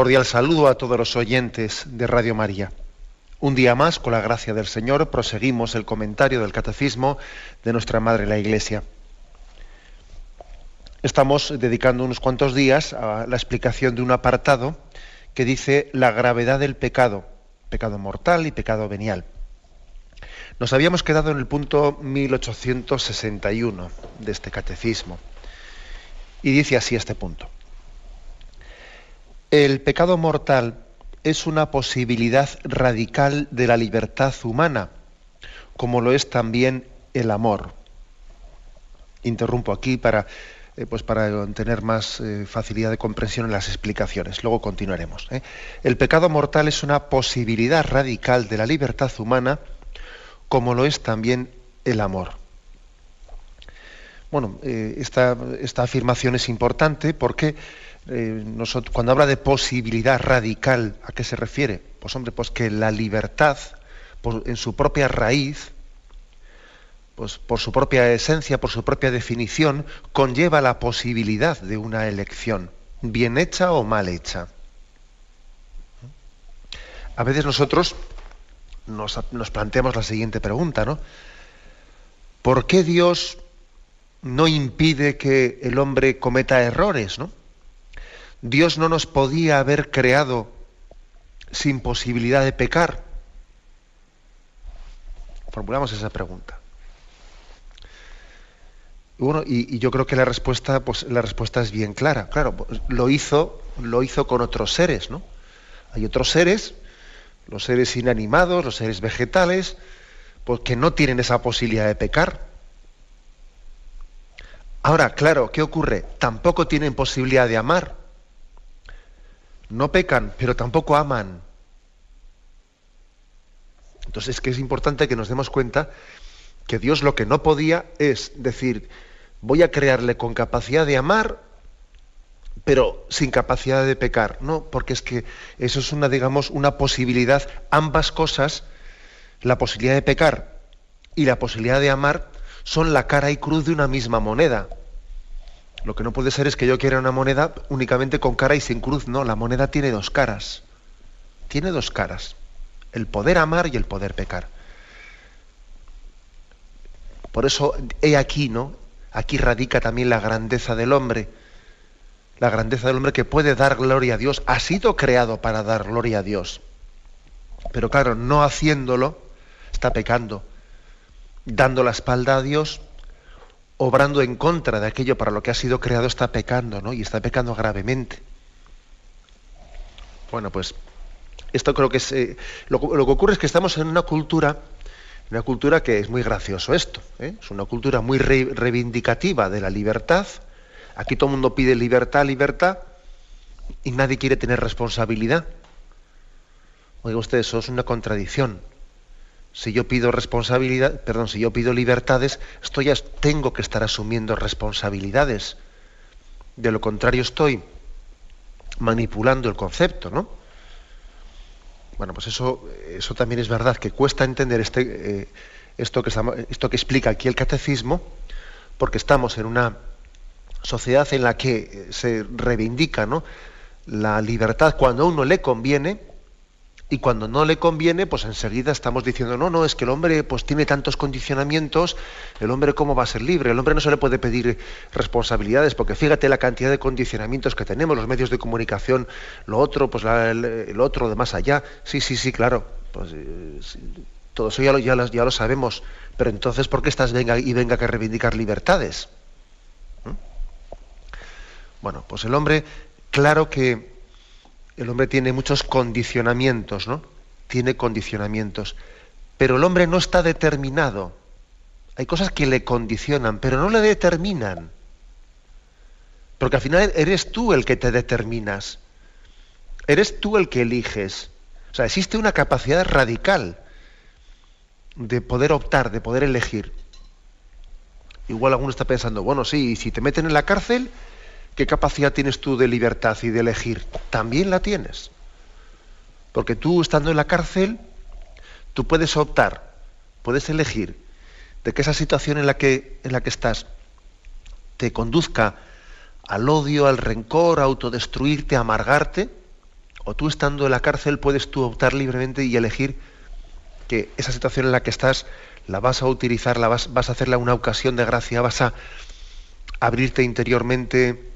Cordial saludo a todos los oyentes de Radio María. Un día más, con la gracia del Señor, proseguimos el comentario del Catecismo de nuestra Madre la Iglesia. Estamos dedicando unos cuantos días a la explicación de un apartado que dice la gravedad del pecado, pecado mortal y pecado venial. Nos habíamos quedado en el punto 1861 de este catecismo. Y dice así este punto. El pecado mortal es una posibilidad radical de la libertad humana, como lo es también el amor. Interrumpo aquí para, eh, pues para tener más eh, facilidad de comprensión en las explicaciones. Luego continuaremos. ¿eh? El pecado mortal es una posibilidad radical de la libertad humana, como lo es también el amor. Bueno, esta, esta afirmación es importante porque eh, cuando habla de posibilidad radical, ¿a qué se refiere? Pues hombre, pues que la libertad, en su propia raíz, pues por su propia esencia, por su propia definición, conlleva la posibilidad de una elección, bien hecha o mal hecha. A veces nosotros nos, nos planteamos la siguiente pregunta, ¿no? ¿Por qué Dios no impide que el hombre cometa errores, ¿no? Dios no nos podía haber creado sin posibilidad de pecar. Formulamos esa pregunta. Y bueno, y, yo creo que la respuesta, pues la respuesta es bien clara. Claro, pues, lo hizo, lo hizo con otros seres, ¿no? Hay otros seres, los seres inanimados, los seres vegetales, pues que no tienen esa posibilidad de pecar. Ahora, claro, ¿qué ocurre? Tampoco tienen posibilidad de amar no pecan, pero tampoco aman. Entonces es que es importante que nos demos cuenta que Dios lo que no podía es decir, voy a crearle con capacidad de amar, pero sin capacidad de pecar. No, porque es que eso es una, digamos, una posibilidad, ambas cosas, la posibilidad de pecar y la posibilidad de amar, son la cara y cruz de una misma moneda. Lo que no puede ser es que yo quiera una moneda únicamente con cara y sin cruz. No, la moneda tiene dos caras. Tiene dos caras. El poder amar y el poder pecar. Por eso he aquí, ¿no? Aquí radica también la grandeza del hombre. La grandeza del hombre que puede dar gloria a Dios. Ha sido creado para dar gloria a Dios. Pero claro, no haciéndolo, está pecando. Dando la espalda a Dios, obrando en contra de aquello para lo que ha sido creado, está pecando, ¿no? Y está pecando gravemente. Bueno, pues esto creo que es... Eh, lo, que ocurre es que estamos en una cultura, una cultura que es muy gracioso esto, ¿eh? es una cultura muy reivindicativa de la libertad. Aquí todo el mundo pide libertad, libertad, y nadie quiere tener responsabilidad. Oiga usted, eso es una contradicción si yo pido responsabilidad, perdón, si yo pido libertades, esto ya tengo que estar asumiendo responsabilidades. De lo contrario estoy manipulando el concepto, ¿no? Bueno, pues eso, eso también es verdad, que cuesta entender este, eh, esto, que esto que explica aquí el catecismo, porque estamos en una sociedad en la que se reivindica la libertad cuando a uno le conviene, y cuando no le conviene, pues enseguida estamos diciendo, no, no, es que el hombre pues tiene tantos condicionamientos, el hombre cómo va a ser libre, el hombre no se le puede pedir responsabilidades, porque fíjate la cantidad de condicionamientos que tenemos, los medios de comunicación, lo otro, pues el, otro de más allá. Sí, sí, sí, claro. Pues, eh, todo eso ya lo, ya, ya lo sabemos. Pero entonces, ¿por qué estás venga y venga que reivindicar libertades? ¿Mm? Bueno, pues el hombre, claro que el hombre tiene muchos condicionamientos, ¿no? Tiene condicionamientos. Pero el hombre no está determinado. Hay cosas que le condicionan, pero no le determinan. Porque al final eres tú el que te determinas. Eres tú el que eliges. O sea, existe una capacidad radical de poder optar, de poder elegir. Igual alguno está pensando, bueno, sí, si te meten en la cárcel, ¿qué capacidad tienes tú de libertad y de elegir? También la tienes. Porque tú estando en la cárcel, tú puedes optar, puedes elegir de que esa situación en la que, en la que estás te conduzca al odio, al rencor, a autodestruirte, a amargarte, o tú estando en la cárcel puedes tú optar libremente y elegir que esa situación en la que estás la vas a utilizar, la vas, vas a hacerla una ocasión de gracia, vas a abrirte interiormente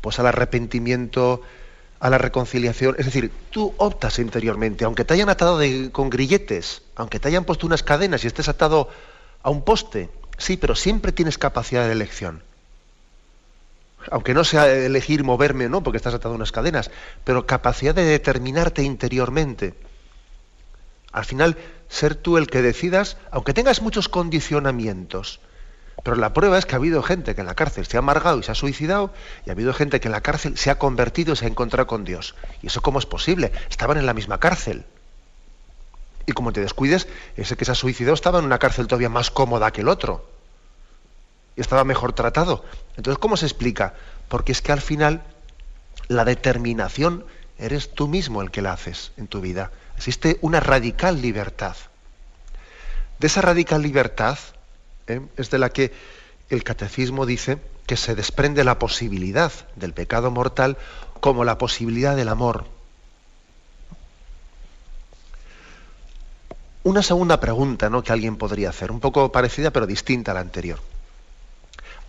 pues al arrepentimiento, a la reconciliación. Es decir, tú optas interiormente, aunque te hayan atado con grilletes, aunque te hayan puesto unas cadenas y estés atado a un poste, sí, pero siempre tienes capacidad de elección. Aunque no sea elegir moverme no, porque estás atado a unas cadenas, pero capacidad de determinarte interiormente. Al final, ser tú el que decidas, aunque tengas muchos condicionamientos. Pero la prueba es que ha habido gente que en la cárcel se ha amargado y se ha suicidado, y ha habido gente que en la cárcel se ha convertido y se ha encontrado con Dios. ¿Y eso cómo es posible? Estaban en la misma cárcel. Y como te descuides, ese que se ha suicidado estaba en una cárcel todavía más cómoda que el otro. Y estaba mejor tratado. Entonces, ¿cómo se explica? Porque es que al final la determinación eres tú mismo el que la haces en tu vida. Existe una radical libertad. De esa radical libertad ¿eh? es de la que el catecismo dice que se desprende la posibilidad del pecado mortal como la posibilidad del amor. Una segunda pregunta ¿no? que alguien podría hacer, un poco parecida pero distinta a la anterior.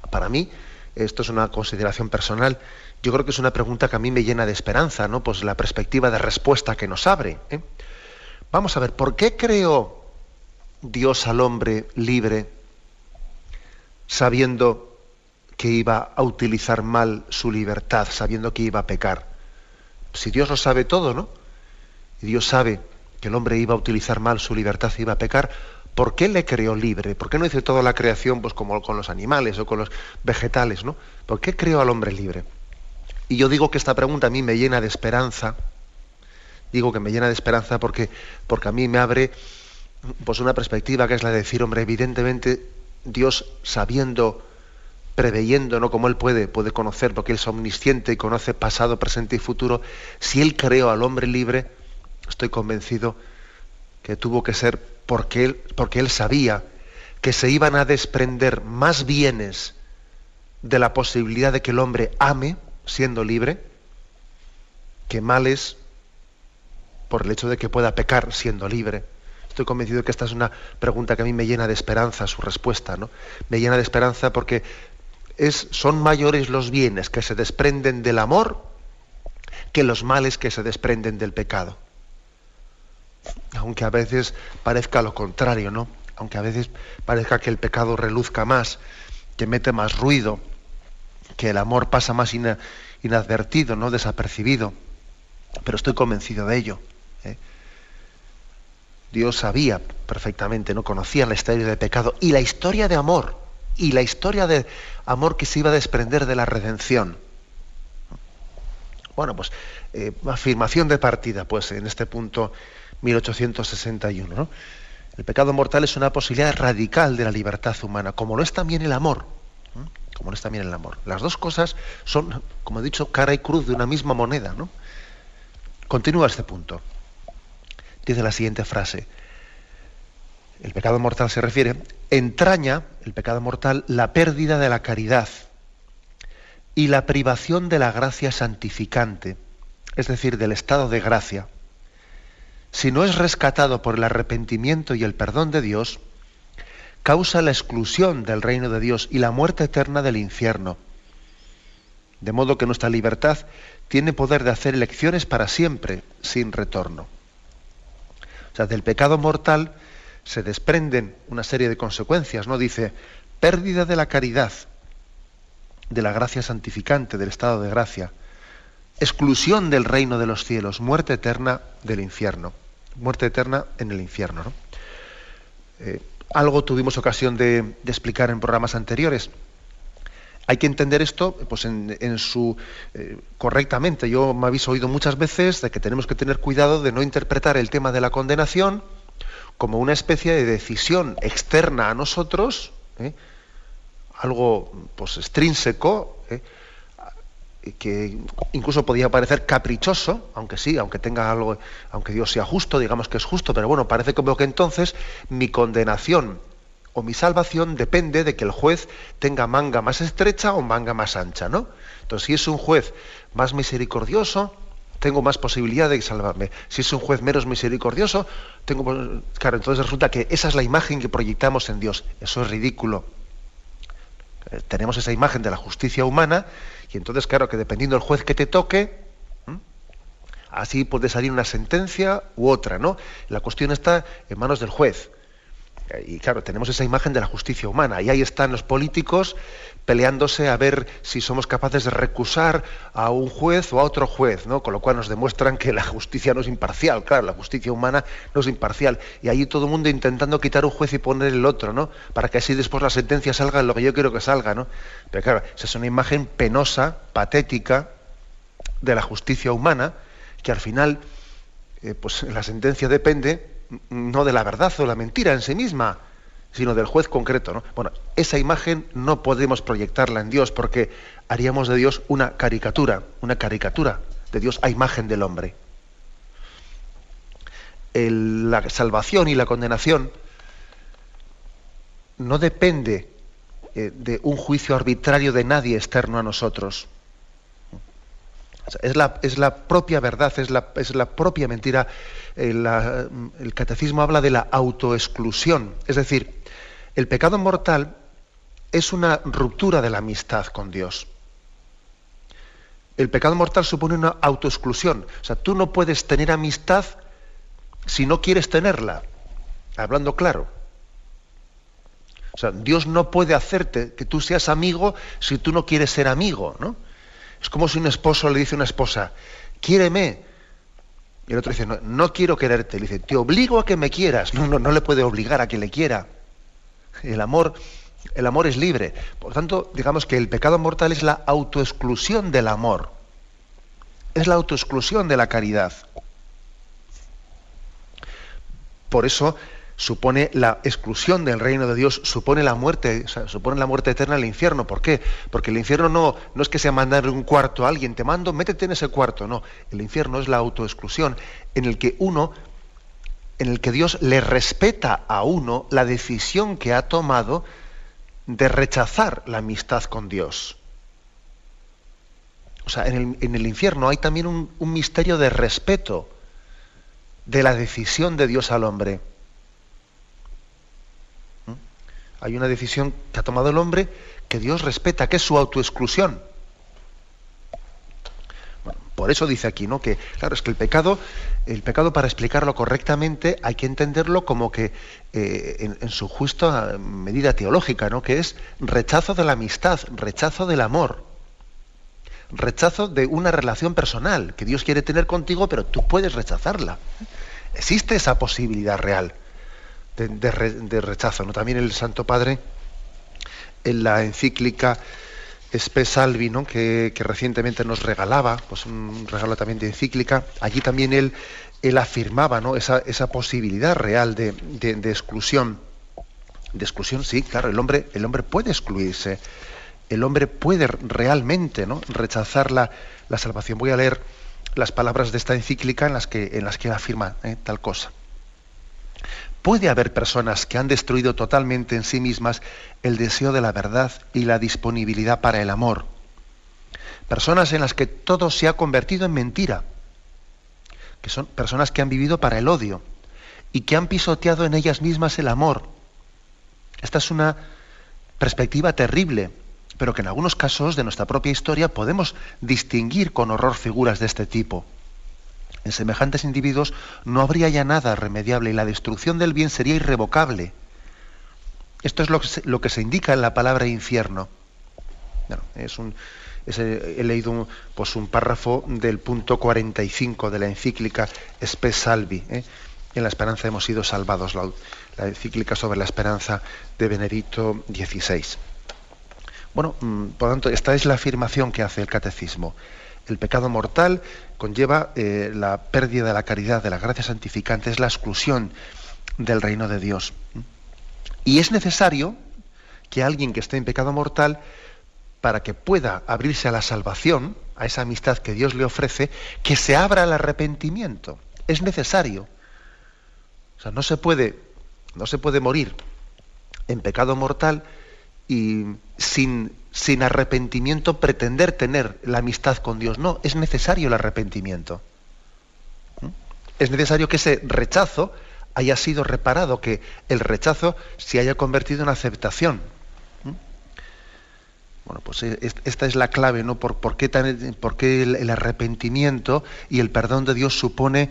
Para mí, esto es una consideración personal, yo creo que es una pregunta que a mí me llena de esperanza, ¿no? Pues la perspectiva de respuesta que nos abre. ¿eh? Vamos a ver, ¿por qué creó Dios al hombre libre sabiendo que iba a utilizar mal su libertad, sabiendo que iba a pecar? Si Dios lo sabe todo, ¿no? Y Dios sabe que el hombre iba a utilizar mal su libertad iba a pecar, ¿por qué le creó libre? ¿Por qué no hizo toda la creación pues como con los animales o con los vegetales, ¿no? ¿Por qué creó al hombre libre? Y yo digo que esta pregunta a mí me llena de esperanza. Digo que me llena de esperanza porque, porque a mí me abre pues una perspectiva que es la de decir, hombre, evidentemente Dios sabiendo, preveyendo, ¿no? Como Él puede, puede conocer, porque Él es omnisciente y conoce pasado, presente y futuro, si Él creó al hombre libre, estoy convencido que tuvo que ser porque Él, porque él sabía que se iban a desprender más bienes de la posibilidad de que el hombre ame, siendo libre, que males por el hecho de que pueda pecar siendo libre. Estoy convencido que esta es una pregunta que a mí me llena de esperanza, su respuesta, ¿no? Me llena de esperanza porque es, son mayores los bienes que se desprenden del amor que los males que se desprenden del pecado. Aunque a veces parezca lo contrario, ¿no? Aunque a veces parezca que el pecado reluzca más, que mete más ruido, que el amor pasa más inadvertido, ¿no? desapercibido. Pero estoy convencido de ello. Dios sabía perfectamente, no conocía la historia de pecado y la historia de amor y la historia de amor que se iba a desprender de la redención. Bueno, pues eh, afirmación de partida, pues en este punto 1861. ¿no? El pecado mortal es una posibilidad radical de la libertad humana, como lo es también el amor como no está bien el amor. Las dos cosas son, como he dicho, cara y cruz de una misma moneda. ¿no? Continúa este punto. Dice la siguiente frase. El pecado mortal se refiere, entraña, el pecado mortal, la pérdida de la caridad y la privación de la gracia santificante, es decir, del estado de gracia. Si no es rescatado por el arrepentimiento y el perdón de Dios, causa la exclusión del reino de Dios y la muerte eterna del infierno. De modo que nuestra libertad tiene poder de hacer elecciones para siempre, sin retorno. Sea, del pecado mortal se desprenden una serie de consecuencias, ¿no? Dice, pérdida de la caridad, de la gracia santificante, del estado de gracia, exclusión del reino de los cielos, muerte eterna del infierno, muerte eterna en el infierno. Eh, algo tuvimos ocasión de, explicar en programas anteriores. Hay que entender esto pues, en, su eh, correctamente. Yo me habéis oído muchas veces de que tenemos que tener cuidado de no interpretar el tema de la condenación como una especie de decisión externa a nosotros, ¿eh? algo pues, extrínseco, ¿eh? que incluso podía parecer caprichoso, aunque sí, aunque tenga algo, aunque Dios sea justo, digamos que es justo, pero bueno, parece como que entonces mi condenación o mi salvación depende de que el juez tenga manga más estrecha o manga más ancha, ¿no? Entonces, si es un juez más misericordioso, tengo más posibilidad de salvarme. Si es un juez menos misericordioso, tengo claro, entonces resulta que esa es la imagen que proyectamos en Dios. Eso es ridículo. Eh, tenemos esa imagen de la justicia humana y entonces, claro, que dependiendo del juez que te toque, así puede salir una sentencia u otra, ¿no? La cuestión está en manos del juez. Y claro, tenemos esa imagen de la justicia humana. Y ahí están los políticos peleándose a ver si somos capaces de recusar a un juez o a otro juez, ¿no? Con lo cual nos demuestran que la justicia no es imparcial, claro, la justicia humana no es imparcial. Y ahí todo el mundo intentando quitar un juez y poner el otro, ¿no? Para que así después la sentencia salga lo que yo quiero que salga, ¿no? Pero claro, esa es una imagen penosa, patética, de la justicia humana, que al final, eh, pues la sentencia depende no de la verdad o la mentira en sí misma, sino del juez concreto. ¿no? Bueno, esa imagen no podemos proyectarla en Dios porque haríamos de Dios una caricatura, una caricatura de Dios a imagen del hombre. la salvación y la condenación no depende eh, de un juicio arbitrario de nadie externo a nosotros. Es la, es la propia verdad, es la, es la propia mentira. El, eh, el catecismo habla de la autoexclusión. Es decir, el pecado mortal es una ruptura de la amistad con Dios. El pecado mortal supone una autoexclusión. O sea, tú no puedes tener amistad si no quieres tenerla. Hablando claro. O sea, Dios no puede hacerte que tú seas amigo si tú no quieres ser amigo, ¿no? Es como si un esposo le dice a una esposa, quiéreme. Y el otro dice, no, quiero quererte. Le dice, te obligo a que me quieras. No, no, no le puede obligar a que le quiera. El amor, el amor es libre. Por tanto, digamos que el pecado mortal es la autoexclusión del amor. Es la autoexclusión de la caridad. Por eso supone la exclusión del reino de Dios, supone la muerte, supone la muerte eterna el infierno. ¿Por qué? Porque el infierno no, no es que sea mandar un cuarto a alguien, te mando, métete en ese cuarto, no. El infierno es la autoexclusión, en el que uno, en el que Dios le respeta a uno la decisión que ha tomado de rechazar la amistad con Dios. O sea, en el, infierno hay también un misterio de respeto de la decisión de Dios al hombre. Hay una decisión que ha tomado el hombre que Dios respeta, que es su autoexclusión. por eso dice aquí, ¿no? Que, claro, es que el pecado, el pecado para explicarlo correctamente hay que entenderlo como que eh, en, su justa medida teológica, ¿no? Que es rechazo de la amistad, rechazo del amor, rechazo de una relación personal que Dios quiere tener contigo, pero tú puedes rechazarla. Existe esa posibilidad real de, rechazo. ¿no? También el Santo Padre, en la encíclica Spe Salvi, que, recientemente nos regalaba, pues un regalo también de encíclica, allí también él, él afirmaba ¿no? esa, esa posibilidad real de, exclusión. De exclusión, sí, claro, el hombre, el hombre puede excluirse, el hombre puede realmente ¿no? rechazar la, la salvación. Voy a leer las palabras de esta encíclica en las que, en las que afirma ¿eh? tal cosa. Puede haber personas que han destruido totalmente en sí mismas el deseo de la verdad y la disponibilidad para el amor. Personas en las que todo se ha convertido en mentira. Que son personas que han vivido para el odio y que han pisoteado en ellas mismas el amor. Esta es una perspectiva terrible, pero que en algunos casos de nuestra propia historia podemos distinguir con horror figuras de este tipo. En semejantes individuos no habría ya nada remediable y la destrucción del bien sería irrevocable. Esto es lo que se, indica en la palabra infierno. es, un, he leído un, pues un párrafo del punto 45 de la encíclica Spes Salvi. ¿eh? En la esperanza hemos sido salvados, la, encíclica sobre la esperanza de Benedicto XVI. Bueno, mm, por lo tanto, esta es la afirmación que hace el catecismo. El pecado mortal conlleva eh, la pérdida de la caridad, de la gracia santificante, es la exclusión del reino de Dios. Y es necesario que alguien que esté en pecado mortal, para que pueda abrirse a la salvación, a esa amistad que Dios le ofrece, que se abra al arrepentimiento. Es necesario. O sea, no se puede, no se puede morir en pecado mortal y sin, sin arrepentimiento pretender tener la amistad con Dios. No, es necesario el arrepentimiento. ¿Mm? Es necesario que ese rechazo haya sido reparado, que el rechazo se haya convertido en aceptación. ¿Mm? Bueno, pues eh, esta es la clave, ¿no? ¿Por, por qué, el, arrepentimiento y el perdón de Dios supone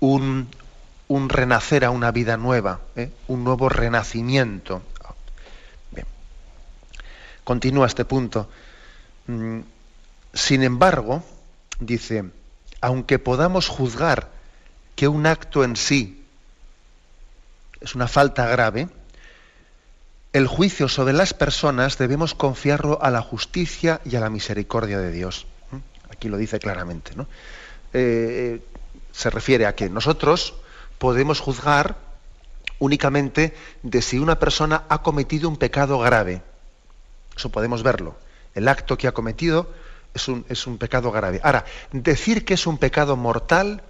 un, un renacer a una vida nueva, ¿eh? un nuevo renacimiento? Continúa este punto. Mm, sin embargo, dice, aunque podamos juzgar que un acto en sí es una falta grave, el juicio sobre las personas debemos confiarlo a la justicia y a la misericordia de Dios. ¿Mm? Aquí lo dice claramente. ¿no? Eh, se refiere a que nosotros podemos juzgar únicamente de si una persona ha cometido un pecado grave. Eso podemos verlo. El acto que ha cometido es un, es un pecado grave. Ahora, decir que es un pecado mortal,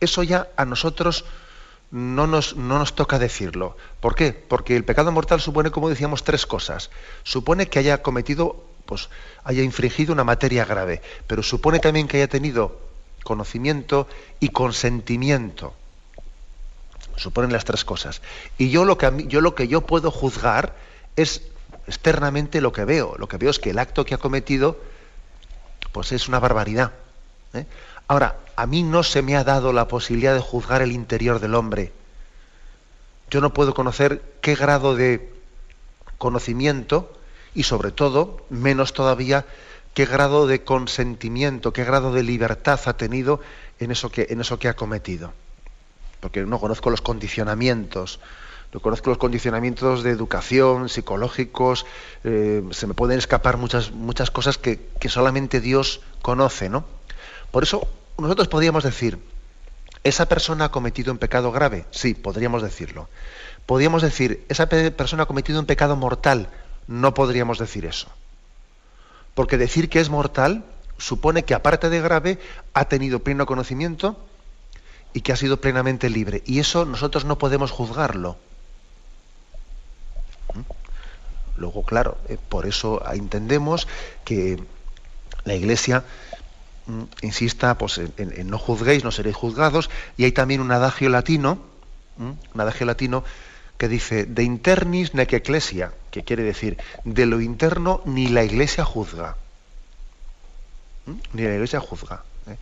eso ya a nosotros no nos, no nos toca decirlo. ¿Por qué? Porque el pecado mortal supone, como decíamos, tres cosas. Supone que haya cometido, pues, haya infringido una materia grave, pero supone también que haya tenido conocimiento y consentimiento. Suponen las tres cosas. Y yo lo que, yo, lo que yo puedo juzgar es externamente lo que veo. Lo que veo es que el acto que ha cometido, pues es una barbaridad. ¿eh? Ahora, a mí no se me ha dado la posibilidad de juzgar el interior del hombre. Yo no puedo conocer qué grado de conocimiento y sobre todo, menos todavía, qué grado de consentimiento, qué grado de libertad ha tenido en eso que, en eso que ha cometido. Porque no conozco los condicionamientos, no conozco los condicionamientos de educación, psicológicos, eh, se me pueden escapar muchas, muchas cosas que, que solamente Dios conoce, ¿no? Por eso nosotros podríamos decir, ¿esa persona ha cometido un pecado grave? Sí, podríamos decirlo. Podríamos decir, ¿esa persona ha cometido un pecado mortal? No podríamos decir eso. Porque decir que es mortal supone que aparte de grave ha tenido pleno conocimiento y que ha sido plenamente libre. Y eso nosotros no podemos juzgarlo. ¿Mm? Luego, claro, eh, por eso entendemos que la Iglesia Mm, insista pues, en, no juzguéis, no seréis juzgados, y hay también un adagio latino, mm, un adagio latino que dice de internis nec ecclesia, que quiere decir de lo interno ni la iglesia juzga. Mm, ni la iglesia juzga. ¿eh?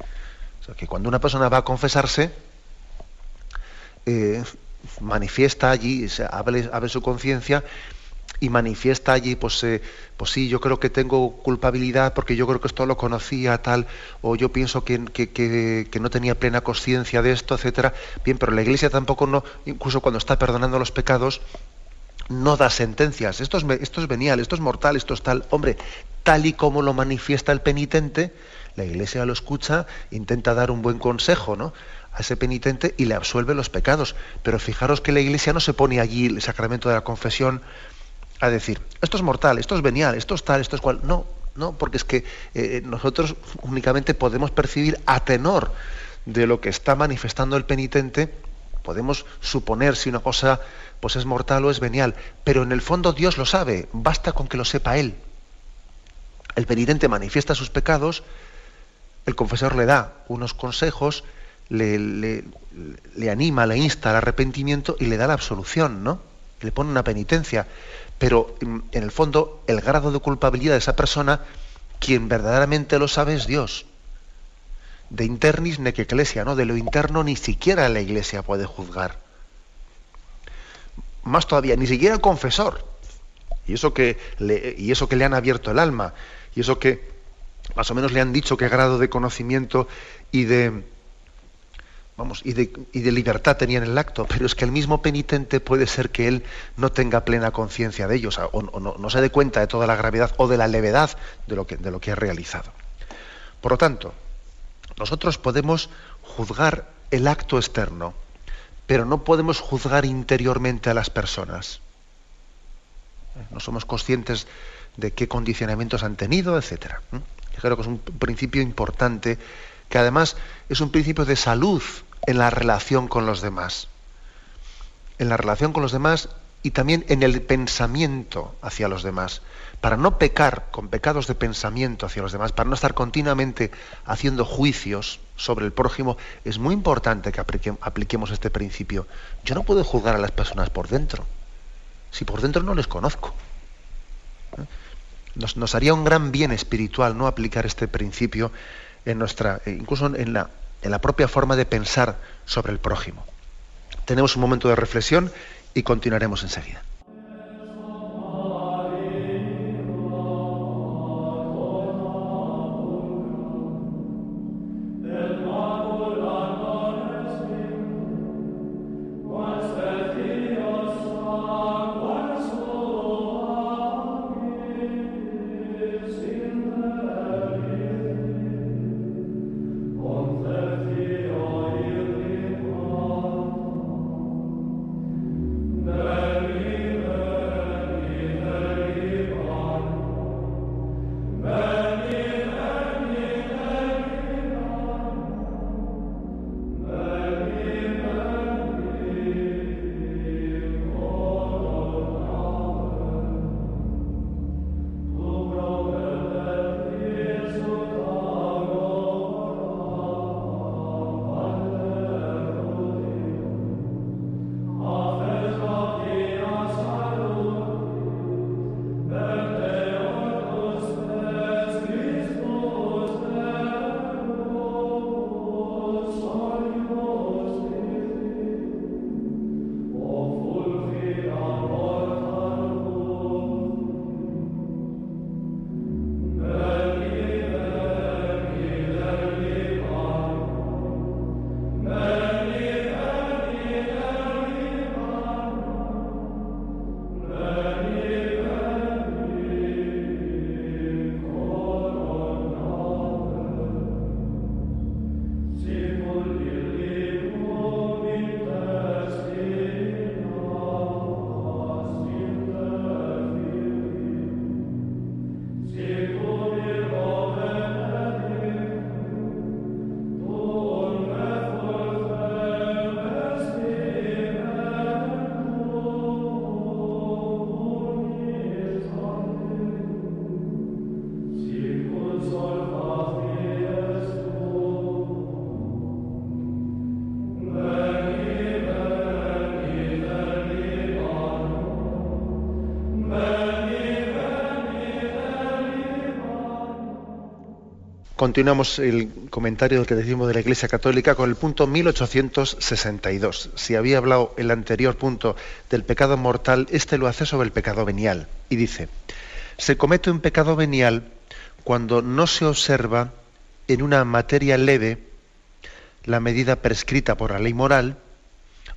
O sea, que cuando una persona va a confesarse, eh, manifiesta allí, abre su conciencia y manifiesta allí, pues, eh, pues sí, yo creo que tengo culpabilidad porque yo creo que esto lo conocía, tal, o yo pienso que, que, no tenía plena conciencia de esto, etcétera. Bien, pero la Iglesia tampoco no, incluso cuando está perdonando los pecados, no da sentencias. Esto es, esto es venial, esto es mortal, esto es tal. Hombre, tal y como lo manifiesta el penitente, la Iglesia lo escucha, intenta dar un buen consejo, ¿no? a ese penitente y le absuelve los pecados. Pero fijaros que la Iglesia no se pone allí el sacramento de la confesión a decir, esto es mortal, esto es venial, esto es tal, esto es cual. No, no, porque es que eh, nosotros únicamente podemos percibir a tenor de lo que está manifestando el penitente, podemos suponer si una cosa pues es mortal o es venial, pero en el fondo Dios lo sabe, basta con que lo sepa Él. El penitente manifiesta sus pecados, el confesor le da unos consejos, le, le, le anima, le insta al arrepentimiento y le da la absolución, ¿no? Le pone una penitencia pero mm, en el fondo el grado de culpabilidad de esa persona, quien verdaderamente lo sabe es Dios. De internis ne que iglesia, ¿no? De lo interno ni siquiera la iglesia puede juzgar. Más todavía, ni siquiera el confesor. Y eso que y eso que le han abierto el alma, y eso que más o menos le han dicho qué grado de conocimiento y de, vamos, y de, libertad tenía en el acto, pero es que el mismo penitente puede ser que él no tenga plena conciencia de ellos, o, no, se dé cuenta de toda la gravedad o de la levedad de lo que, de lo que ha realizado. Por lo tanto, nosotros podemos juzgar el acto externo, pero no podemos juzgar interiormente a las personas. No somos conscientes de qué condicionamientos han tenido, etc. Creo que es un principio importante, que además es un principio de salud en la relación con los demás. En la relación con los demás y también en el pensamiento hacia los demás. Para no pecar con pecados de pensamiento hacia los demás, para no estar continuamente haciendo juicios sobre el prójimo, es muy importante que apliquemos este principio. Yo no puedo juzgar a las personas por dentro, si por dentro no les conozco. ¿Eh? Nos, haría un gran bien espiritual no aplicar este principio en nuestra, incluso en la, en la propia forma de pensar sobre el prójimo. Tenemos un momento de reflexión y continuaremos enseguida. Continuamos el comentario que decimos de la Iglesia Católica con el punto 1862. Si había hablado el anterior punto del pecado mortal, este lo hace sobre el pecado venial. Y dice, se comete un pecado venial cuando no se observa en una materia leve la medida prescrita por la ley moral,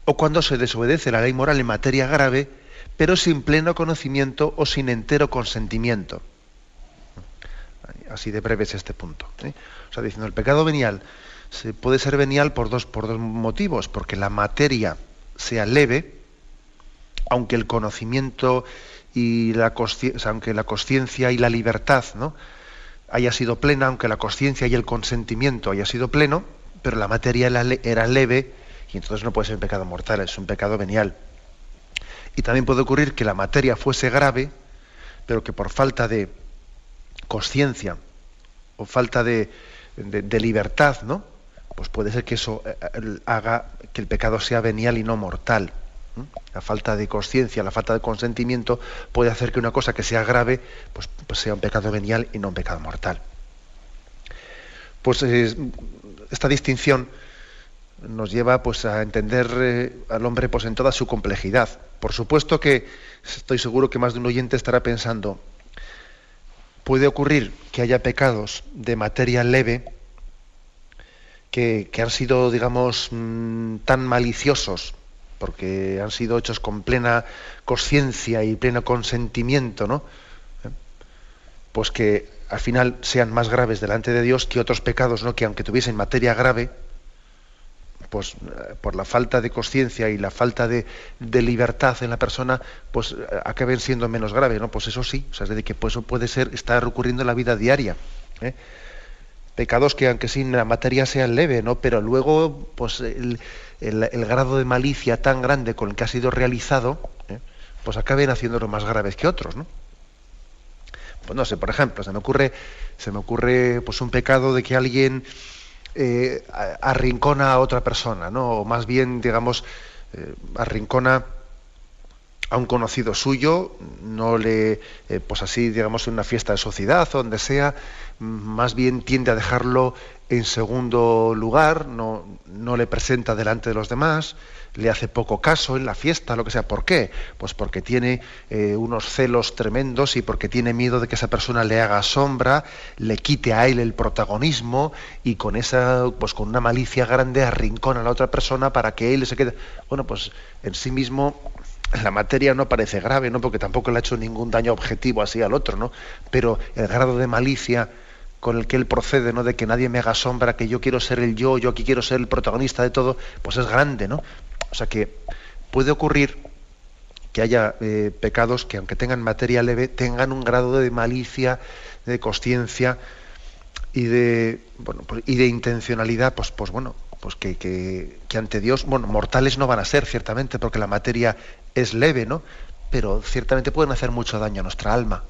o cuando se desobedece la ley moral en materia grave, pero sin pleno conocimiento o sin entero consentimiento así de breve es este punto. ¿eh? O sea, diciendo, el pecado venial se puede ser venial por dos, por dos motivos, porque la materia sea leve, aunque el conocimiento y la aunque la conciencia y la libertad ¿no? haya sido plena, aunque la conciencia y el consentimiento haya sido pleno, pero la materia era leve y entonces no puede ser un pecado mortal, es un pecado venial. Y también puede ocurrir que la materia fuese grave, pero que por falta de, conciencia o falta de, libertad, ¿no? Pues puede ser que eso eh, eh, haga que el pecado sea venial y no mortal. La falta de conciencia, la falta de consentimiento puede hacer que una cosa que sea grave, pues, pues sea un pecado venial y no un pecado mortal. Pues esta distinción nos lleva pues a entender eh, al hombre pues en toda su complejidad. Por supuesto que estoy seguro que más de un oyente estará pensando, puede ocurrir que haya pecados de materia leve que, han sido, digamos, mm, tan maliciosos, porque han sido hechos con plena conciencia y pleno consentimiento, ¿no? ¿Eh? Pues que al final sean más graves delante de Dios que otros pecados, ¿no? Que aunque tuviesen materia grave, pues eh, por la falta de conciencia y la falta de, libertad en la persona, pues eh, acaben siendo menos graves, ¿no? Pues eso sí, o sea, es decir, que pues eso puede ser, estar ocurriendo en la vida diaria. ¿eh? Pecados que aunque sin la materia sean leve, ¿no? Pero luego, pues el, grado de malicia tan grande con el que ha sido realizado, pues acaben haciéndolo más graves que otros, ¿no? Pues no sé, por ejemplo, se me ocurre, se me ocurre pues un pecado de que alguien eh, arrincona a otra persona, ¿no? O más bien, digamos, eh, arrincona a un conocido suyo, no le, eh, pues así, digamos, en una fiesta de sociedad o donde sea, más bien tiende a dejarlo en segundo lugar, no, no le presenta delante de los demás, le hace poco caso en la fiesta, lo que sea. ¿Por qué? Pues porque tiene eh, unos celos tremendos y porque tiene miedo de que esa persona le haga sombra, le quite a él el protagonismo y con esa, pues con una malicia grande arrincona a la otra persona para que él se quede. Bueno, pues en sí mismo la materia no parece grave, ¿no? Porque tampoco le ha hecho ningún daño objetivo así al otro, ¿no? Pero el grado de malicia con el que él procede, ¿no? De que nadie me haga sombra, que yo quiero ser el yo, yo aquí quiero ser el protagonista de todo, pues es grande, ¿no? O sea que puede ocurrir que haya eh, pecados que aunque tengan materia leve, tengan un grado de malicia, de consciencia y de bueno pues, y de intencionalidad, pues, pues bueno, pues que, que, ante Dios, bueno, mortales no van a ser, ciertamente, porque la materia es leve, ¿no? Pero ciertamente pueden hacer mucho daño a nuestra alma.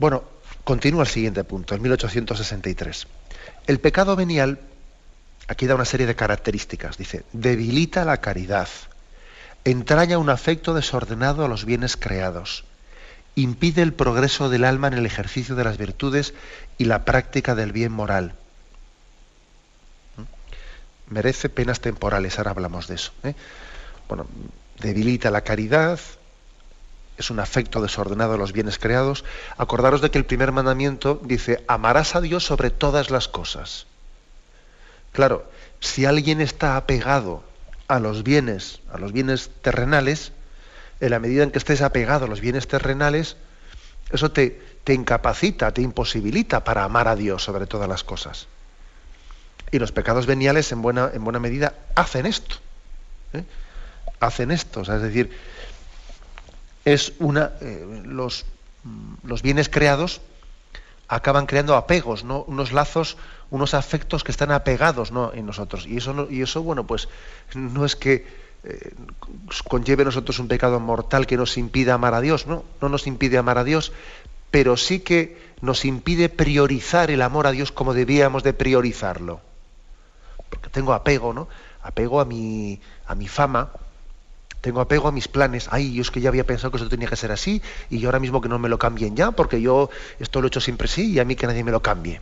Bueno, continúa el siguiente punto, en 1863. El pecado venial aquí da una serie de características. Dice, debilita la caridad, entraña un afecto desordenado a los bienes creados, impide el progreso del alma en el ejercicio de las virtudes y la práctica del bien moral. ¿Mm? Merece penas temporales, ahora hablamos de eso. ¿eh? Bueno, debilita la caridad, es un afecto desordenado a los bienes creados. Acordaros de que el primer mandamiento dice, amarás a Dios sobre todas las cosas. Claro, si alguien está apegado a los bienes, a los bienes terrenales, en la medida en que estés apegado a los bienes terrenales, eso te, te incapacita, te imposibilita para amar a Dios sobre todas las cosas. Y los pecados veniales en buena, en buena medida hacen esto. ¿eh? Hacen esto. es decir, es una. Eh, los, los bienes creados acaban creando apegos, ¿no? unos lazos, unos afectos que están apegados ¿no? en nosotros. Y eso, y eso, bueno, pues no es que eh, conlleve a nosotros un pecado mortal que nos impida amar a Dios, ¿no? No nos impide amar a Dios, pero sí que nos impide priorizar el amor a Dios como debíamos de priorizarlo. Porque tengo apego, ¿no? Apego a mi, a mi fama, tengo apego a mis planes. Ay, yo es que ya había pensado que eso tenía que ser así y yo ahora mismo que no me lo cambien ya, porque yo esto lo he hecho siempre así y a mí que nadie me lo cambie.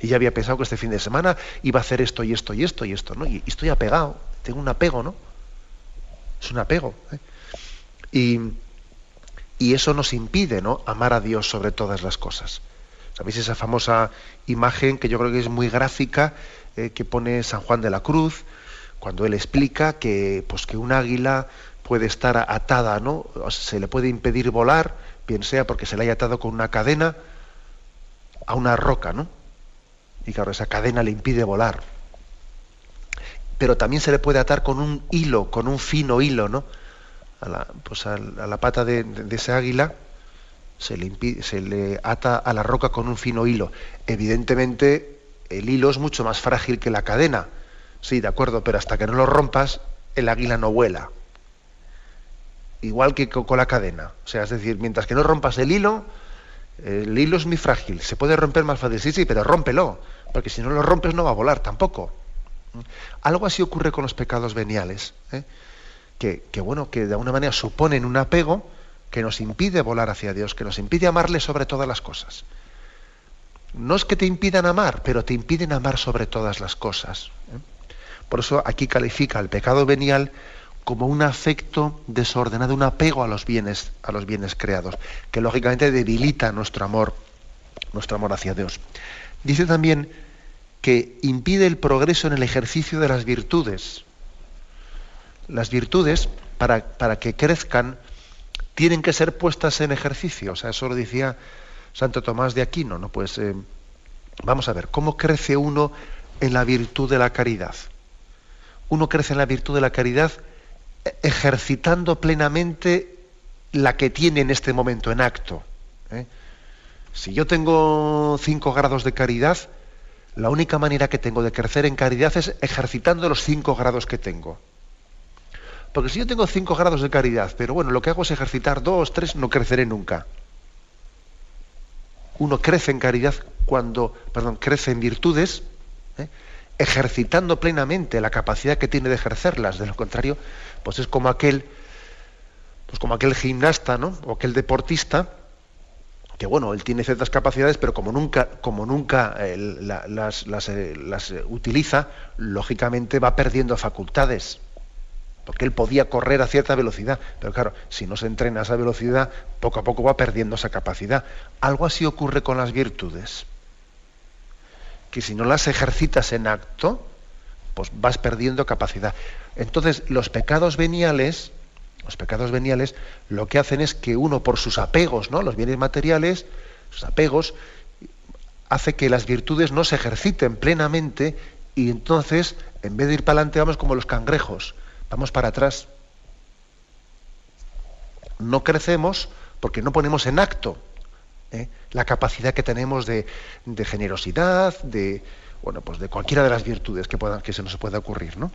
Y ya había pensado que este fin de semana iba a hacer esto y esto y esto y esto, ¿no? Y, estoy apegado, tengo un apego, ¿no? Es un apego. ¿eh? Y, y, eso nos impide, ¿no? Amar a Dios sobre todas las cosas. ¿Sabéis esa famosa imagen que yo creo que es muy gráfica eh, que pone San Juan de la Cruz? Cuando él explica que, pues, que un águila puede estar atada, ¿no? Se le puede impedir volar, bien sea porque se le haya atado con una cadena a una roca, ¿no? Y claro, esa cadena le impide volar. Pero también se le puede atar con un hilo, con un fino hilo, ¿no? A la, pues a la pata de, ese águila se le ata a la roca con un fino hilo. Evidentemente, el hilo es mucho más frágil que la cadena Sí, de acuerdo, pero hasta que no lo rompas, el águila no vuela. Igual que con la cadena. O sea, es decir, mientras que no rompas el hilo, el hilo es muy frágil. Se puede romper más fácil, sí, sí, pero rómpelo. Porque si no lo rompes no va a volar tampoco. Algo así ocurre con los pecados veniales. ¿eh? Que, bueno, que de alguna manera suponen un apego que nos impide volar hacia Dios, que nos impide amarle sobre todas las cosas. No es que te impidan amar, pero te impiden amar sobre todas las cosas. ¿eh? Por eso aquí califica el pecado venial como un afecto desordenado, un apego a los bienes, a los bienes creados, que lógicamente debilita nuestro amor, nuestro amor hacia Dios. Dice también que impide el progreso en el ejercicio de las virtudes. Las virtudes, para, para que crezcan, tienen que ser puestas en ejercicio. O sea, eso lo decía Santo Tomás de Aquino, ¿no? Pues eh, vamos a ver, ¿cómo crece uno en la virtud de la caridad? Uno crece en la virtud de la caridad e, ejercitando plenamente la que tiene en este momento, en acto. ¿eh? Si yo tengo cinco grados de caridad, la única manera que tengo de crecer en caridad es ejercitando los cinco grados que tengo. Porque si yo tengo cinco grados de caridad, pero bueno, lo que hago es ejercitar dos, tres, no creceré nunca. Uno crece en caridad cuando, perdón, crece en virtudes, ¿eh? Ejercitando plenamente la capacidad que tiene de ejercerlas. De lo contrario, pues es como aquel, pues como aquel gimnasta, ¿no? O aquel deportista que bueno, él tiene ciertas capacidades, pero como nunca, como nunca eh, las, las, eh, las utiliza, lógicamente va perdiendo facultades porque él podía correr a cierta velocidad, pero claro, si no se entrena a esa velocidad, poco a poco va perdiendo esa capacidad. Algo así ocurre con las virtudes, que si no las ejercitas en acto, pues vas perdiendo capacidad. Entonces, los pecados veniales, los pecados veniales, lo que hacen es que uno por sus apegos, ¿no? Los bienes materiales, sus apegos, hace que las virtudes no se ejerciten plenamente y entonces, en vez de ir para adelante, vamos como los cangrejos vamos para atrás. No crecemos porque no ponemos en acto ¿eh? La capacidad que tenemos de, generosidad, de bueno, pues de cualquiera de las virtudes que se nos pueda ocurrir, ¿no?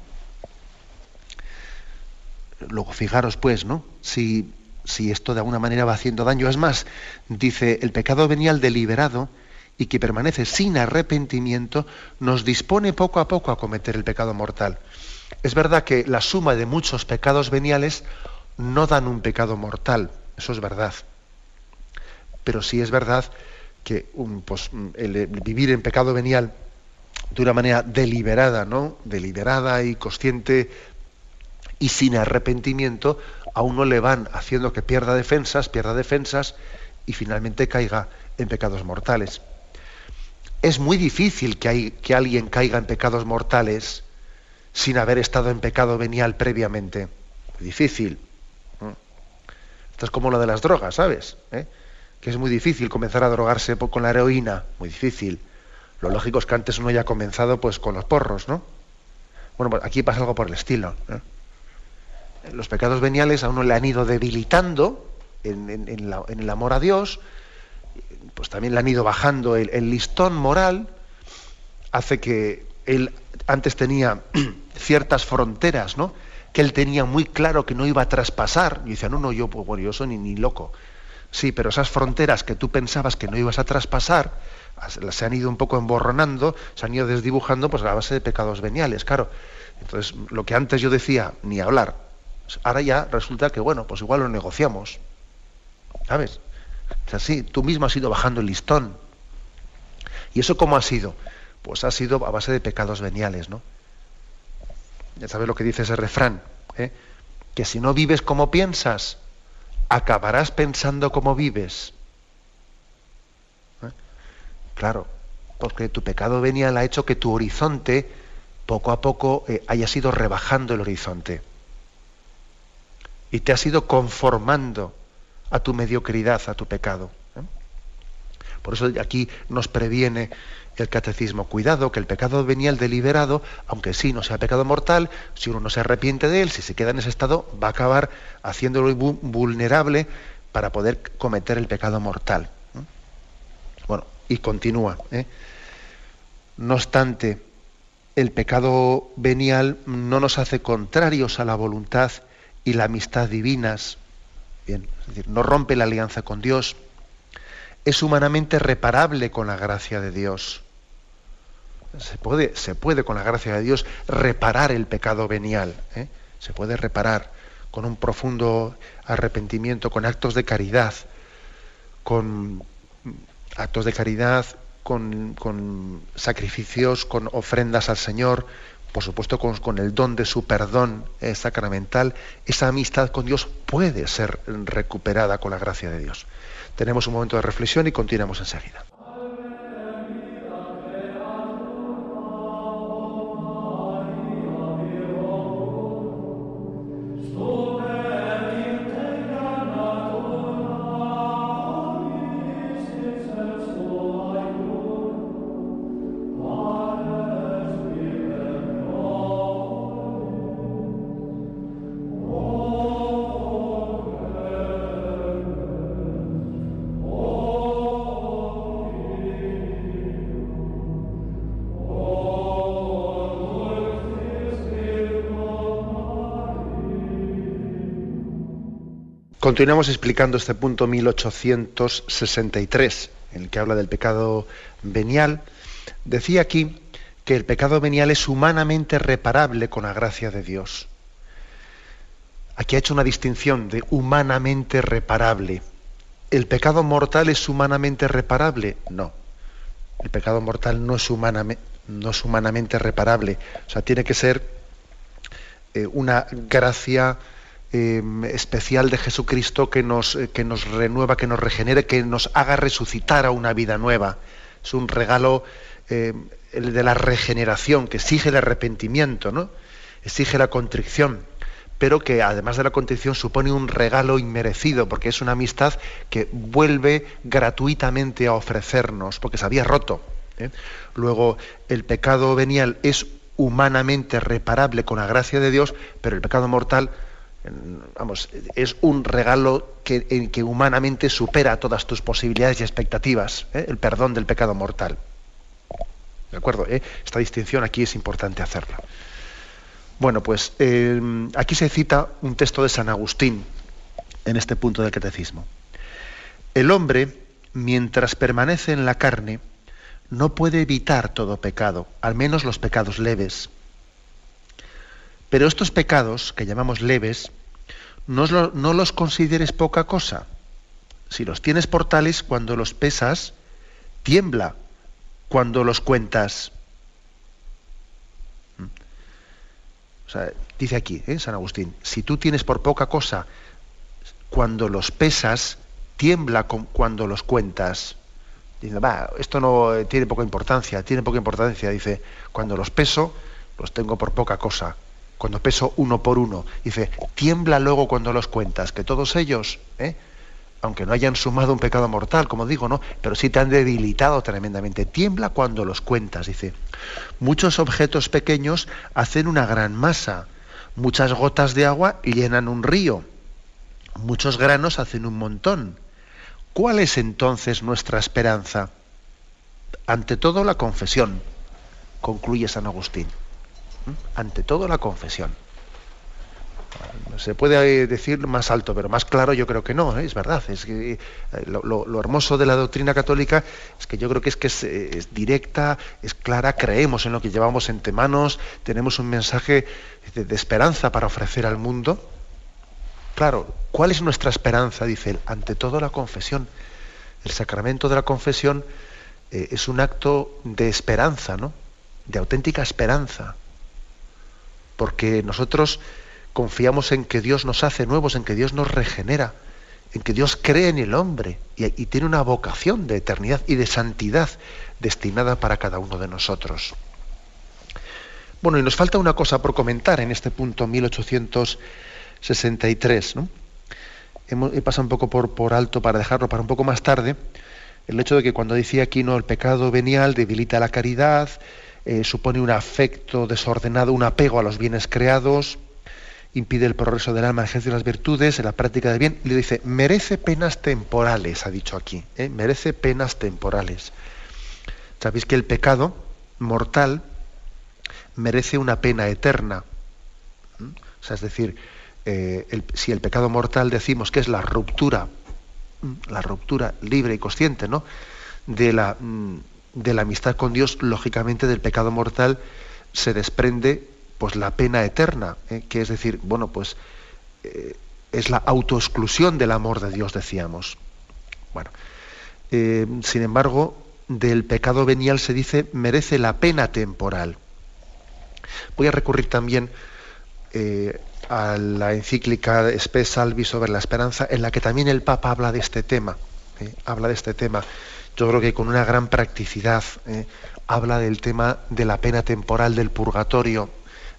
Luego, fijaros, pues, ¿no? Si, si esto de alguna manera va haciendo daño. Es más, dice, el pecado venial deliberado y que permanece sin arrepentimiento, nos dispone poco a poco a cometer el pecado mortal. Es verdad que la suma de muchos pecados veniales no dan un pecado mortal, eso es verdad. Pero sí es verdad que pues, el vivir en pecado venial de una manera deliberada, ¿no? Deliberada y consciente y sin arrepentimiento, a uno le van haciendo que pierda defensas, pierda defensas y finalmente caiga en pecados mortales. Es muy difícil que, hay, que alguien caiga en pecados mortales sin haber estado en pecado venial previamente. Difícil. Esto es como lo de las drogas, ¿sabes? ¿Eh? Que es muy difícil comenzar a drogarse con la heroína, muy difícil. Lo lógico es que antes uno haya comenzado pues con los porros, ¿no? Bueno, pues aquí pasa algo por el estilo. ¿eh? Los pecados veniales a uno le han ido debilitando en, el amor a Dios, pues también le han ido bajando el, listón moral, hace que él antes tenía ciertas fronteras, ¿no? Que él tenía muy claro que no iba a traspasar. Y decía, no, no, yo, pues, bueno, yo soy ni, ni loco. Sí, pero esas fronteras que tú pensabas que no ibas a traspasar, se han ido un poco emborronando, se han ido desdibujando pues a la base de pecados veniales, claro. Entonces, lo que antes yo decía, ni hablar, ahora ya resulta que, bueno, pues igual lo negociamos. ¿Sabes? O sea, tú mismo has ido bajando el listón. ¿Y eso cómo ha sido? Pues ha sido a base de pecados veniales, ¿no? Ya sabes lo que dice ese refrán, ¿eh? que si no vives como piensas, acabarás pensando como vives. ¿Eh? Claro, porque tu pecado venial ha hecho que tu horizonte poco a poco eh, haya sido rebajando el horizonte. Y te has ido conformando a tu mediocridad, a tu pecado. Por eso aquí nos previene el catecismo, cuidado, que el pecado venial deliberado, aunque sí no sea pecado mortal, si uno no se arrepiente de él, si se queda en ese estado, va a acabar haciéndolo vulnerable para poder cometer el pecado mortal. Bueno, y continúa. ¿eh? No obstante, el pecado venial no nos hace contrarios a la voluntad y la amistad divinas. Bien, es decir, no rompe la alianza con Dios, es humanamente reparable con la gracia de Dios. Se puede, se puede con la gracia de Dios reparar el pecado venial. ¿eh? Se puede reparar con un profundo arrepentimiento, con actos de caridad, con actos de caridad, con, con sacrificios, con ofrendas al Señor, por supuesto con, el don de su perdón sacramental, esa amistad con Dios puede ser recuperada con la gracia de Dios. Tenemos un momento de reflexión y continuamos enseguida. Continuamos explicando este punto 1863, en el que habla del pecado venial. Decía aquí que el pecado venial es humanamente reparable con la gracia de Dios. Aquí ha hecho una distinción de humanamente reparable. ¿El pecado mortal es humanamente reparable? No. El pecado mortal no es, humanamente reparable. O sea, tiene que ser eh, una gracia Em, especial de Jesucristo que nos, eh, que nos renueva, que nos regenere, que nos haga resucitar a una vida nueva. Es un regalo em, el de la regeneración, que exige el arrepentimiento, ¿no? exige la contrición, pero que además de la contrición supone un regalo inmerecido, porque es una amistad que vuelve gratuitamente a ofrecernos, porque se había roto. ¿eh? Luego, el pecado venial es humanamente reparable con la gracia de Dios, pero el pecado mortal vamos, es un regalo que, que, humanamente supera todas tus posibilidades y expectativas, ¿eh? el perdón del pecado mortal. ¿De acuerdo? ¿Eh? Esta distinción aquí es importante hacerla. Bueno, pues eh, aquí se cita un texto de San Agustín en este punto del catecismo. El hombre, mientras permanece en la carne, no puede evitar todo pecado, al menos los pecados leves pero estos pecados, que llamamos leves, no, los consideres poca cosa. Si los tienes por tales, cuando los pesas, tiembla cuando los cuentas. ¿Mm? Dice aquí, ¿eh? San Agustín, si tú tienes por poca cosa, cuando los pesas, tiembla cuando los cuentas. Va, esto no eh, tiene poca importancia, tiene poca importancia. Dice, cuando los peso, los tengo por poca cosa cuando peso uno por uno. Dice, tiembla luego cuando los cuentas, que todos ellos, ¿eh? aunque no hayan sumado un pecado mortal, como digo, ¿no? Pero sí te han debilitado tremendamente. Tiembla cuando los cuentas, dice. Muchos objetos pequeños hacen una gran masa. Muchas gotas de agua llenan un río. Muchos granos hacen un montón. ¿Cuál es entonces nuestra esperanza? Ante todo la confesión, concluye San Agustín ante todo la confesión. Se puede decir más alto, pero más claro yo creo que no, ¿eh? es verdad. Es que, eh, lo, hermoso de la doctrina católica es que yo creo que es que es, directa, es clara, creemos en lo que llevamos entre manos, tenemos un mensaje de, esperanza para ofrecer al mundo. Claro, ¿cuál es nuestra esperanza? Dice él, ante todo la confesión. El sacramento de la confesión eh, es un acto de esperanza, ¿no? De auténtica esperanza porque nosotros confiamos en que Dios nos hace nuevos, en que Dios nos regenera, en que Dios cree en el hombre y, tiene una vocación de eternidad y de santidad destinada para cada uno de nosotros. Bueno, y nos falta una cosa por comentar en este punto 1863. ¿no? he pasado un poco por, por alto para dejarlo para un poco más tarde, el hecho de que cuando decía aquí no el pecado venial debilita la caridad, eh, supone un afecto desordenado, un apego a los bienes creados, impide el progreso del alma, ejerce las virtudes, en la práctica del bien, y le dice, merece penas temporales, ha dicho aquí, ¿eh? merece penas temporales. Sabéis que el pecado mortal merece una pena eterna. O sea, es decir, eh, si el pecado mortal decimos que es la ruptura, la ruptura libre y consciente, ¿no? De la, mm, de la amistad con Dios, lógicamente del pecado mortal se desprende pues la pena eterna, ¿eh? que es decir, bueno, pues eh, es la autoexclusión del amor de Dios, decíamos. Bueno, eh, sin embargo, del pecado venial se dice merece la pena temporal. Voy a recurrir también a la encíclica Spe Salvi sobre la esperanza, en la que también el Papa habla de este tema. Habla de este tema. Yo creo que con una gran practicidad ¿eh? habla del tema de la pena temporal del purgatorio,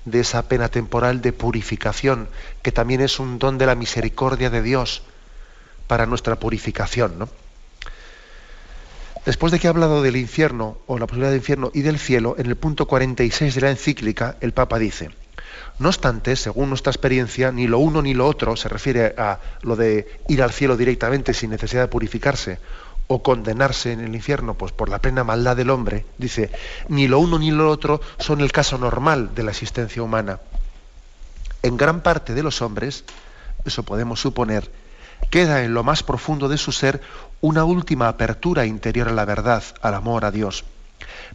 de esa pena temporal de purificación, que también es un don de la misericordia de Dios para nuestra purificación. ¿no? Después de que ha hablado del infierno o la posibilidad del infierno y del cielo, en el punto 46 de la encíclica, el Papa dice, no obstante, según nuestra experiencia, ni lo uno ni lo otro, se refiere a lo de ir al cielo directamente sin necesidad de purificarse, o condenarse en el infierno pues por la plena maldad del hombre, dice, ni lo uno ni lo otro son el caso normal de la existencia humana. En gran parte de los hombres, eso podemos suponer, queda en lo más profundo de su ser una última apertura interior a la verdad, al amor a Dios.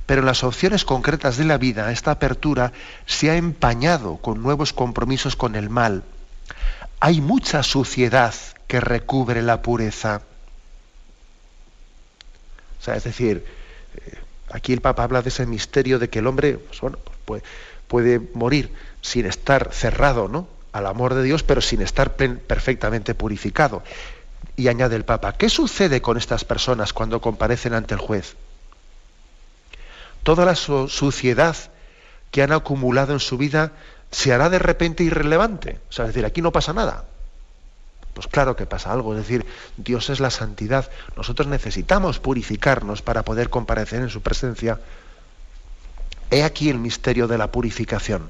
Pero en las opciones concretas de la vida, esta apertura se ha empañado con nuevos compromisos con el mal. Hay mucha suciedad que recubre la pureza. O sea, es decir, eh, aquí el Papa habla de ese misterio de que el hombre pues bueno, pues puede, morir sin estar cerrado ¿no? al amor de Dios, pero sin estar perfectamente purificado. Y añade el Papa, ¿qué sucede con estas personas cuando comparecen ante el juez? Toda la suciedad que han acumulado en su vida se hará de repente irrelevante. O sea, es decir, aquí no pasa nada. Pues claro que pasa algo, es decir, Dios es la santidad. Nosotros necesitamos purificarnos para poder comparecer en su presencia. He aquí el misterio de la purificación.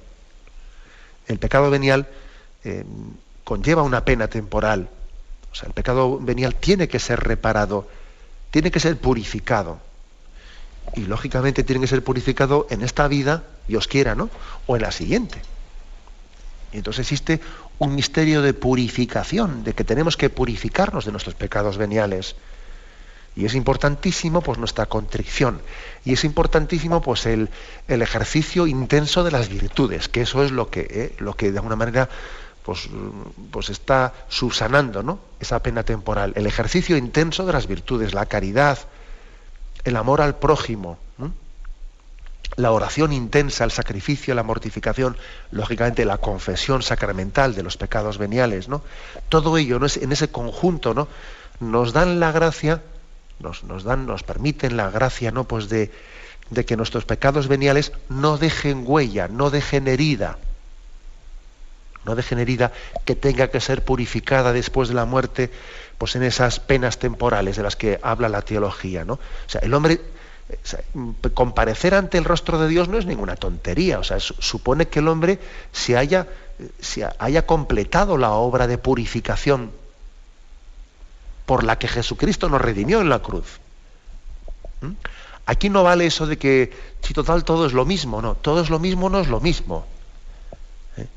El pecado venial eh, conlleva una pena temporal. O sea, el pecado venial tiene que ser reparado, tiene que ser purificado. Y lógicamente tiene que ser purificado en esta vida, Dios quiera, ¿no? O en la siguiente. Y entonces existe un misterio de purificación, de que tenemos que purificarnos de nuestros pecados veniales. Y es importantísimo pues nuestra contrición. Y es importantísimo pues el, el ejercicio intenso de las virtudes, que eso es lo que, eh, lo que de alguna manera pues, pues está subsanando ¿no? esa pena temporal. El ejercicio intenso de las virtudes, la caridad, el amor al prójimo la oración intensa, el sacrificio, la mortificación, lógicamente la confesión sacramental de los pecados veniales, ¿no? Todo ello ¿no? en ese conjunto, ¿no? Nos dan la gracia, nos, nos dan, nos permiten la gracia, ¿no? Pues de, de que nuestros pecados veniales no dejen huella, no dejen herida, no dejen herida que tenga que ser purificada después de la muerte, pues en esas penas temporales de las que habla la teología, ¿no? O sea, el hombre comparecer ante el rostro de Dios no es ninguna tontería. O sea, supone que el hombre se haya, se haya completado la obra de purificación por la que Jesucristo nos redimió en la cruz. ¿Mm? Aquí no vale eso de que si total todo es lo mismo, no, todo es lo mismo, no es lo mismo. ¿Eh?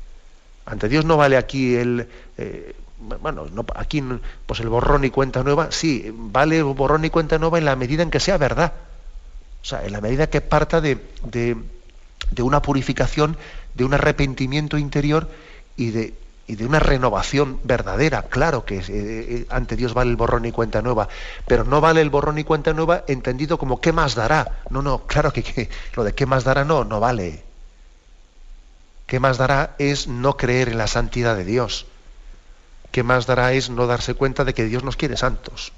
Ante Dios no vale aquí el, eh, bueno, no, aquí pues el borrón y cuenta nueva, sí, vale borrón y cuenta nueva en la medida en que sea verdad. O sea, en la medida que parta de, una purificación, de un arrepentimiento interior y de, de una renovación verdadera. Claro que eh, eh, ante Dios vale el borrón y cuenta nueva, pero no vale el borrón y cuenta nueva entendido como qué más dará. No, no, claro que, que lo de qué más dará no, no vale. ¿Qué más dará es no creer en la santidad de Dios? ¿Qué más dará es no darse cuenta de que Dios nos quiere santos?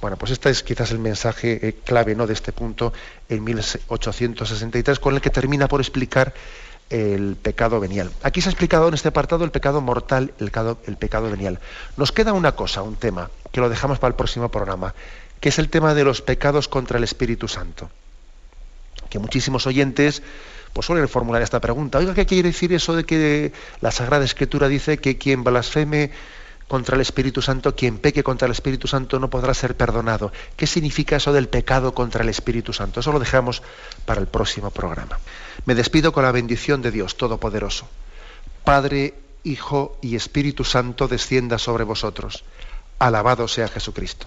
Bueno, pues este es quizás el mensaje eh, clave ¿no? de este punto en 1863, con el que termina por explicar el pecado venial. Aquí se ha explicado en este apartado el pecado mortal, el pecado, el pecado venial. Nos queda una cosa, un tema, que lo dejamos para el próximo programa, que es el tema de los pecados contra el Espíritu Santo. Que muchísimos oyentes pues suelen formular esta pregunta. Oiga, ¿qué quiere decir eso de que la Sagrada Escritura dice que quien blasfeme contra el Espíritu Santo, quien peque contra el Espíritu Santo no podrá ser perdonado. ¿Qué significa eso del pecado contra el Espíritu Santo? Eso lo dejamos para el próximo programa. Me despido con la bendición de Dios Todopoderoso. Padre, Hijo y Espíritu Santo descienda sobre vosotros. Alabado sea Jesucristo.